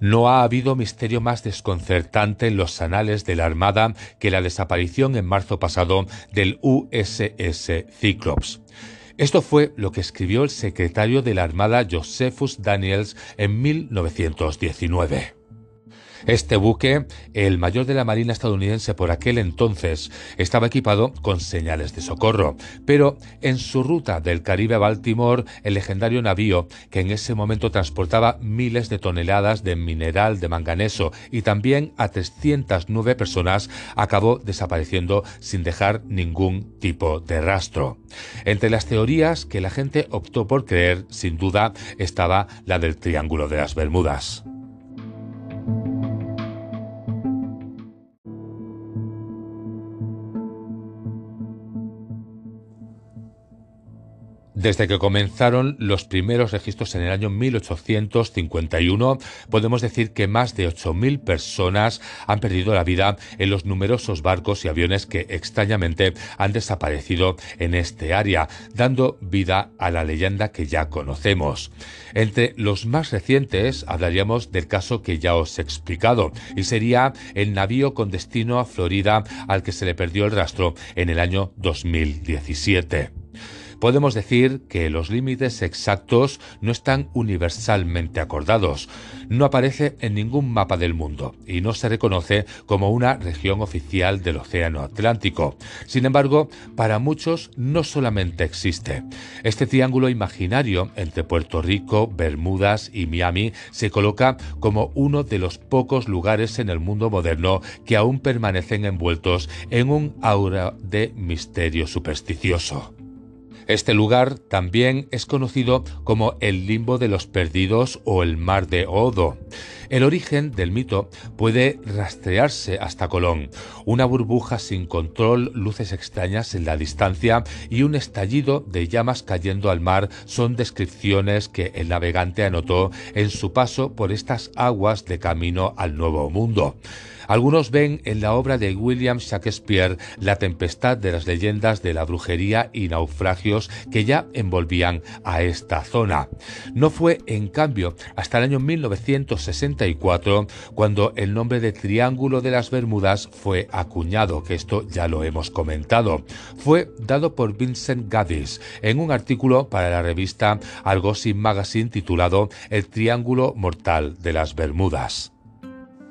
No ha habido misterio más desconcertante en los anales de la Armada que la desaparición en marzo pasado del USS Cyclops. Esto fue lo que escribió el secretario de la Armada Josephus Daniels en 1919. Este buque, el mayor de la Marina estadounidense por aquel entonces, estaba equipado con señales de socorro, pero en su ruta del Caribe a Baltimore, el legendario navío, que en ese momento transportaba miles de toneladas de mineral de manganeso y también a 309 personas, acabó desapareciendo sin dejar ningún tipo de rastro. Entre las teorías que la gente optó por creer, sin duda, estaba la del Triángulo de las Bermudas. Desde que comenzaron los primeros registros en el año 1851, podemos decir que más de 8.000 personas han perdido la vida en los numerosos barcos y aviones que extrañamente han desaparecido en este área, dando vida a la leyenda que ya conocemos. Entre los más recientes hablaríamos del caso que ya os he explicado, y sería el navío con destino a Florida al que se le perdió el rastro en el año 2017 podemos decir que los límites exactos no están universalmente acordados. No aparece en ningún mapa del mundo y no se reconoce como una región oficial del Océano Atlántico. Sin embargo, para muchos no solamente existe. Este triángulo imaginario entre Puerto Rico, Bermudas y Miami se coloca como uno de los pocos lugares en el mundo moderno que aún permanecen envueltos en un aura de misterio supersticioso. Este lugar también es conocido como el limbo de los perdidos o el mar de Odo. El origen del mito puede rastrearse hasta Colón. Una burbuja sin control, luces extrañas en la distancia y un estallido de llamas cayendo al mar son descripciones que el navegante anotó en su paso por estas aguas de camino al Nuevo Mundo. Algunos ven en la obra de William Shakespeare la tempestad de las leyendas de la brujería y naufragios que ya envolvían a esta zona. No fue, en cambio, hasta el año 1964 cuando el nombre de Triángulo de las Bermudas fue acuñado, que esto ya lo hemos comentado. Fue dado por Vincent Gaddis en un artículo para la revista Argosy Magazine titulado El Triángulo Mortal de las Bermudas.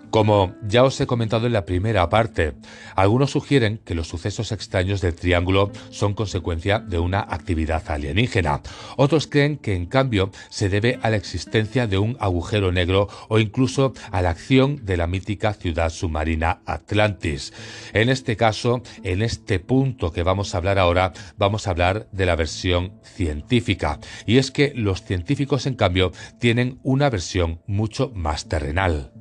Como ya os he comentado en la primera parte, algunos sugieren que los sucesos extraños del Triángulo son consecuencia de una actividad alienígena. Otros creen que en cambio se debe a la existencia de un agujero negro o incluso a la acción de la mítica ciudad submarina Atlantis. En este caso, en este punto que vamos a hablar ahora, vamos a hablar de la versión científica. Y es que los científicos en cambio tienen una versión mucho más terrenal.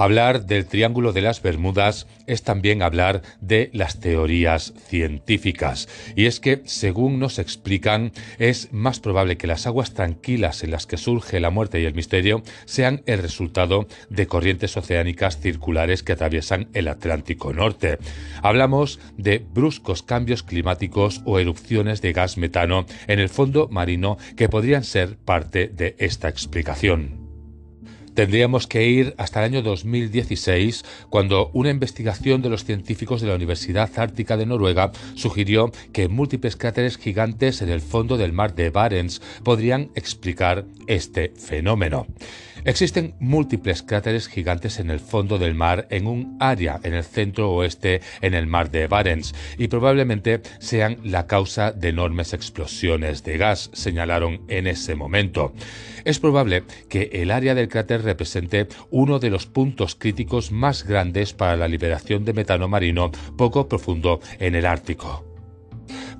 Hablar del Triángulo de las Bermudas es también hablar de las teorías científicas. Y es que, según nos explican, es más probable que las aguas tranquilas en las que surge la muerte y el misterio sean el resultado de corrientes oceánicas circulares que atraviesan el Atlántico Norte. Hablamos de bruscos cambios climáticos o erupciones de gas metano en el fondo marino que podrían ser parte de esta explicación. Tendríamos que ir hasta el año 2016, cuando una investigación de los científicos de la Universidad Ártica de Noruega sugirió que múltiples cráteres gigantes en el fondo del mar de Barents podrían explicar este fenómeno. Existen múltiples cráteres gigantes en el fondo del mar en un área en el centro oeste en el mar de Barents y probablemente sean la causa de enormes explosiones de gas, señalaron en ese momento. Es probable que el área del cráter represente uno de los puntos críticos más grandes para la liberación de metano marino poco profundo en el Ártico.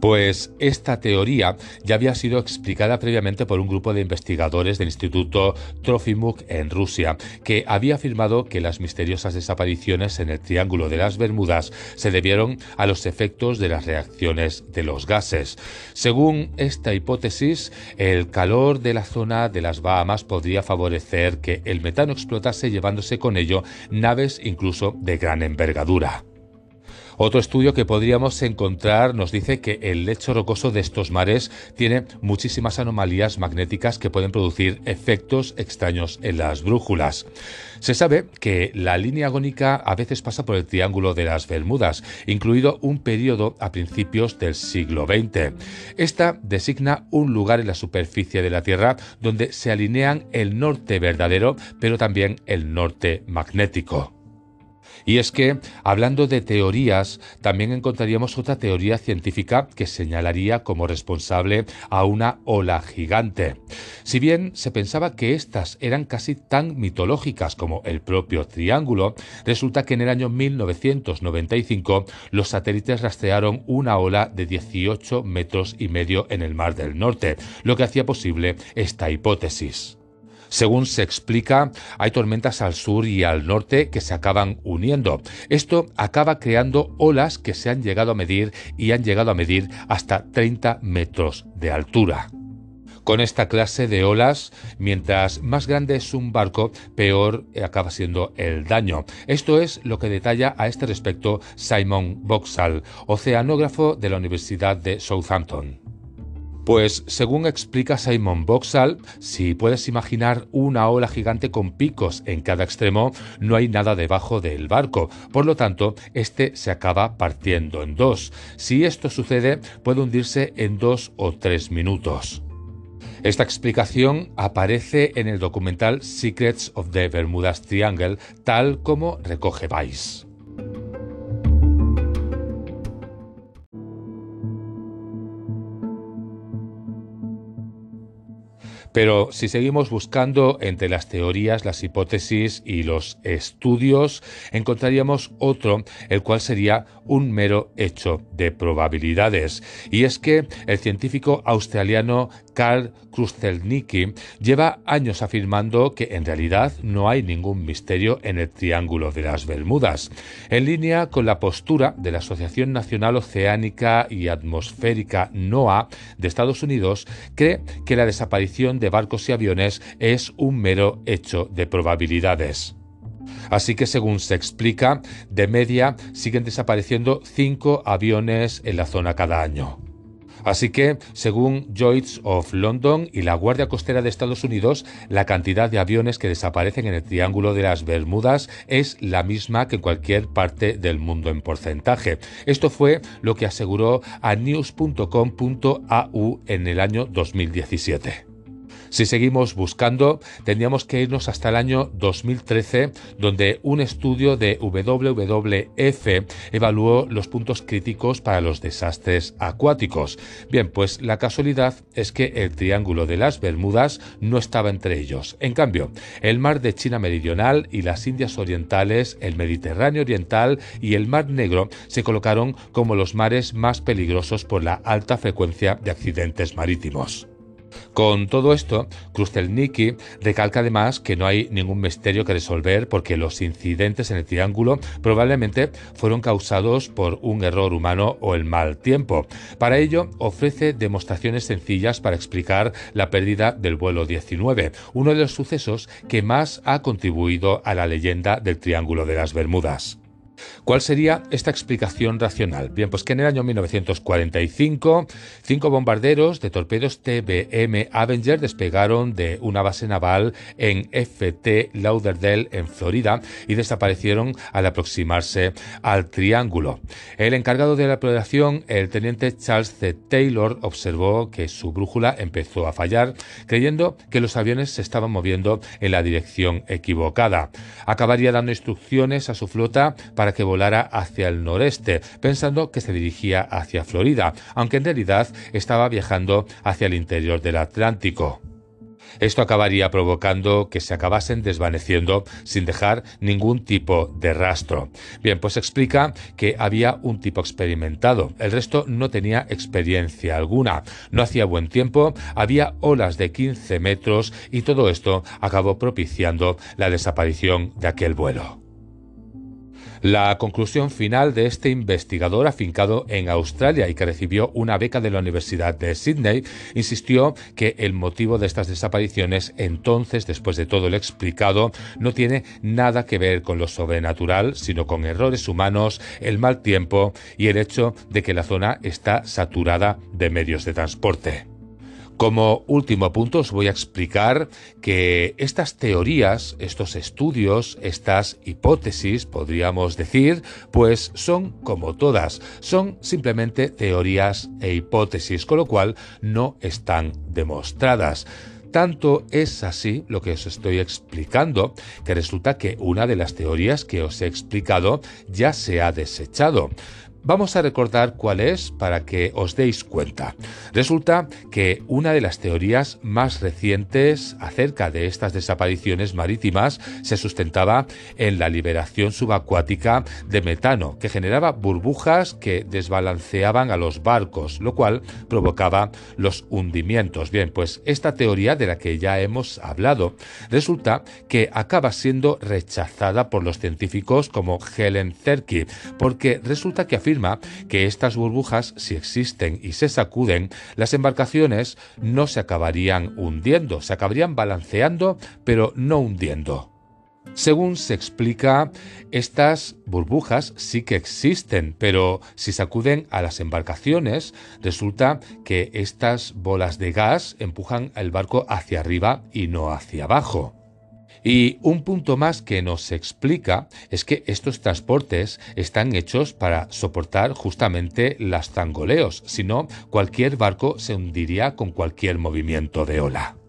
Pues esta teoría ya había sido explicada previamente por un grupo de investigadores del Instituto Trofimuk en Rusia, que había afirmado que las misteriosas desapariciones en el Triángulo de las Bermudas se debieron a los efectos de las reacciones de los gases. Según esta hipótesis, el calor de la zona de las Bahamas podría favorecer que el metano explotase llevándose con ello naves incluso de gran envergadura. Otro estudio que podríamos encontrar nos dice que el lecho rocoso de estos mares tiene muchísimas anomalías magnéticas que pueden producir efectos extraños en las brújulas. Se sabe que la línea agónica a veces pasa por el Triángulo de las Bermudas, incluido un periodo a principios del siglo XX. Esta designa un lugar en la superficie de la Tierra donde se alinean el norte verdadero, pero también el norte magnético. Y es que, hablando de teorías, también encontraríamos otra teoría científica que señalaría como responsable a una ola gigante. Si bien se pensaba que estas eran casi tan mitológicas como el propio triángulo, resulta que en el año 1995 los satélites rastrearon una ola de 18 metros y medio en el Mar del Norte, lo que hacía posible esta hipótesis. Según se explica, hay tormentas al sur y al norte que se acaban uniendo. Esto acaba creando olas que se han llegado a medir y han llegado a medir hasta 30 metros de altura. Con esta clase de olas, mientras más grande es un barco, peor acaba siendo el daño. Esto es lo que detalla a este respecto Simon Boxall, oceanógrafo de la Universidad de Southampton. Pues según explica Simon Boxall, si puedes imaginar una ola gigante con picos en cada extremo, no hay nada debajo del barco, por lo tanto, este se acaba partiendo en dos. Si esto sucede, puede hundirse en dos o tres minutos. Esta explicación aparece en el documental Secrets of the Bermudas Triangle, tal como recoge Vice. Pero si seguimos buscando entre las teorías, las hipótesis y los estudios, encontraríamos otro, el cual sería un mero hecho de probabilidades. Y es que el científico australiano Carl Krustelnicki lleva años afirmando que en realidad no hay ningún misterio en el Triángulo de las Bermudas, en línea con la postura de la Asociación Nacional Oceánica y Atmosférica NOAA de Estados Unidos, cree que la desaparición de barcos y aviones es un mero hecho de probabilidades. Así que según se explica, de media siguen desapareciendo cinco aviones en la zona cada año. Así que, según Lloyds of London y la Guardia Costera de Estados Unidos, la cantidad de aviones que desaparecen en el Triángulo de las Bermudas es la misma que en cualquier parte del mundo en porcentaje. Esto fue lo que aseguró a news.com.au en el año 2017. Si seguimos buscando, tendríamos que irnos hasta el año 2013, donde un estudio de WWF evaluó los puntos críticos para los desastres acuáticos. Bien, pues la casualidad es que el Triángulo de las Bermudas no estaba entre ellos. En cambio, el mar de China Meridional y las Indias Orientales, el Mediterráneo Oriental y el Mar Negro se colocaron como los mares más peligrosos por la alta frecuencia de accidentes marítimos. Con todo esto, Krustelnicki recalca además que no hay ningún misterio que resolver porque los incidentes en el triángulo probablemente fueron causados por un error humano o el mal tiempo. Para ello, ofrece demostraciones sencillas para explicar la pérdida del vuelo 19, uno de los sucesos que más ha contribuido a la leyenda del Triángulo de las Bermudas. ¿Cuál sería esta explicación racional? Bien, pues que en el año 1945 cinco bombarderos de torpedos TBM Avenger despegaron de una base naval en FT Lauderdale en Florida y desaparecieron al aproximarse al triángulo. El encargado de la operación, el teniente Charles C. Taylor, observó que su brújula empezó a fallar, creyendo que los aviones se estaban moviendo en la dirección equivocada. Acabaría dando instrucciones a su flota para que volara hacia el noreste, pensando que se dirigía hacia Florida, aunque en realidad estaba viajando hacia el interior del Atlántico. Esto acabaría provocando que se acabasen desvaneciendo sin dejar ningún tipo de rastro. Bien, pues explica que había un tipo experimentado, el resto no tenía experiencia alguna, no hacía buen tiempo, había olas de 15 metros y todo esto acabó propiciando la desaparición de aquel vuelo. La conclusión final de este investigador afincado en Australia y que recibió una beca de la Universidad de Sydney insistió que el motivo de estas desapariciones entonces, después de todo lo explicado, no tiene nada que ver con lo sobrenatural, sino con errores humanos, el mal tiempo y el hecho de que la zona está saturada de medios de transporte. Como último punto os voy a explicar que estas teorías, estos estudios, estas hipótesis, podríamos decir, pues son como todas, son simplemente teorías e hipótesis, con lo cual no están demostradas. Tanto es así lo que os estoy explicando, que resulta que una de las teorías que os he explicado ya se ha desechado. Vamos a recordar cuál es para que os deis cuenta. Resulta que una de las teorías más recientes acerca de estas desapariciones marítimas se sustentaba en la liberación subacuática de metano, que generaba burbujas que desbalanceaban a los barcos, lo cual provocaba los hundimientos. Bien, pues esta teoría de la que ya hemos hablado resulta que acaba siendo rechazada por los científicos como Helen Zerky, porque resulta que afirma que estas burbujas, si existen y se sacuden, las embarcaciones no se acabarían hundiendo, se acabarían balanceando, pero no hundiendo. Según se explica, estas burbujas sí que existen, pero si sacuden a las embarcaciones, resulta que estas bolas de gas empujan el barco hacia arriba y no hacia abajo. Y un punto más que nos explica es que estos transportes están hechos para soportar justamente las zangoleos, si no cualquier barco se hundiría con cualquier movimiento de ola.